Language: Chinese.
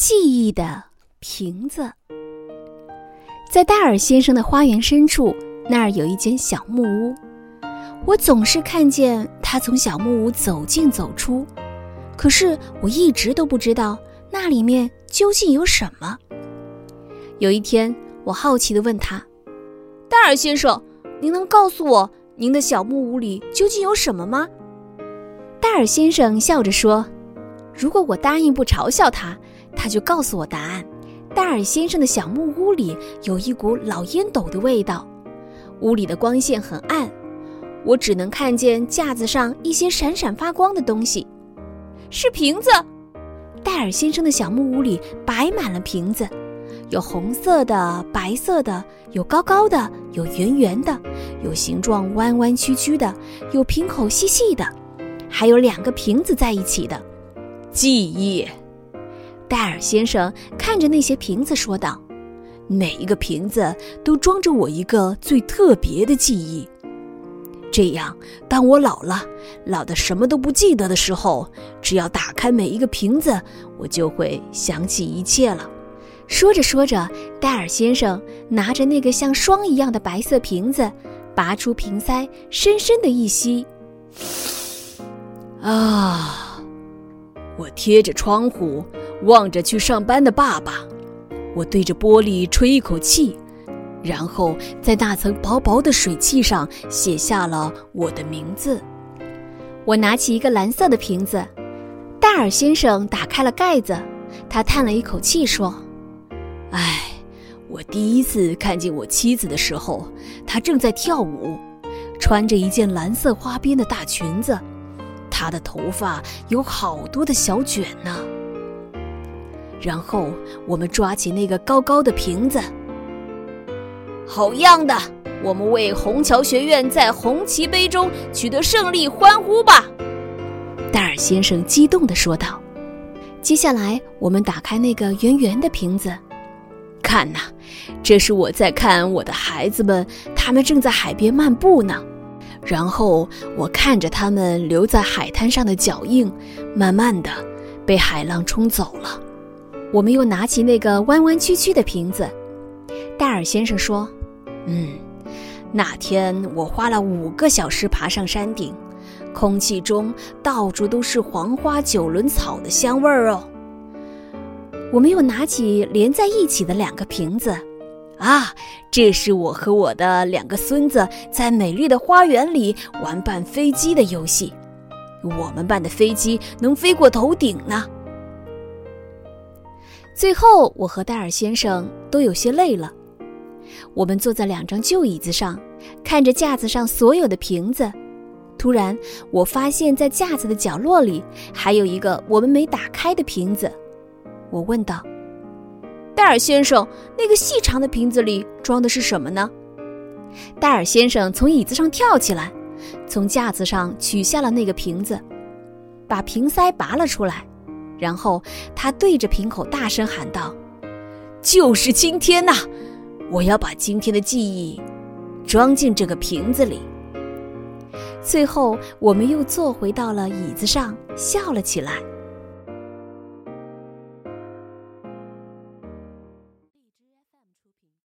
记忆的瓶子，在戴尔先生的花园深处，那儿有一间小木屋。我总是看见他从小木屋走进走出，可是我一直都不知道那里面究竟有什么。有一天，我好奇地问他：“戴尔先生，您能告诉我您的小木屋里究竟有什么吗？”戴尔先生笑着说：“如果我答应不嘲笑他。”他就告诉我答案：戴尔先生的小木屋里有一股老烟斗的味道，屋里的光线很暗，我只能看见架子上一些闪闪发光的东西，是瓶子。戴尔先生的小木屋里摆满了瓶子，有红色的、白色的，有高高的，有圆圆的，有形状弯弯曲曲的，有瓶口细细的，还有两个瓶子在一起的记忆。戴尔先生看着那些瓶子说道：“每一个瓶子都装着我一个最特别的记忆。这样，当我老了，老的什么都不记得的时候，只要打开每一个瓶子，我就会想起一切了。”说着说着，戴尔先生拿着那个像霜一样的白色瓶子，拔出瓶塞，深深的一吸。啊！我贴着窗户。望着去上班的爸爸，我对着玻璃吹一口气，然后在那层薄薄的水汽上写下了我的名字。我拿起一个蓝色的瓶子，戴尔先生打开了盖子，他叹了一口气说：“唉，我第一次看见我妻子的时候，她正在跳舞，穿着一件蓝色花边的大裙子，她的头发有好多的小卷呢。”然后我们抓起那个高高的瓶子，好样的！我们为虹桥学院在红旗杯中取得胜利欢呼吧！戴尔先生激动地说道。接下来，我们打开那个圆圆的瓶子，看呐，这是我在看我的孩子们，他们正在海边漫步呢。然后我看着他们留在海滩上的脚印，慢慢的被海浪冲走了。我们又拿起那个弯弯曲曲的瓶子，戴尔先生说：“嗯，那天我花了五个小时爬上山顶，空气中到处都是黄花九轮草的香味儿哦。”我们又拿起连在一起的两个瓶子，啊，这是我和我的两个孙子在美丽的花园里玩扮飞机的游戏，我们扮的飞机能飞过头顶呢。最后，我和戴尔先生都有些累了。我们坐在两张旧椅子上，看着架子上所有的瓶子。突然，我发现，在架子的角落里还有一个我们没打开的瓶子。我问道：“戴尔先生，那个细长的瓶子里装的是什么呢？”戴尔先生从椅子上跳起来，从架子上取下了那个瓶子，把瓶塞拔了出来。然后他对着瓶口大声喊道：“就是今天呐！我要把今天的记忆装进这个瓶子里。”最后，我们又坐回到了椅子上，笑了起来。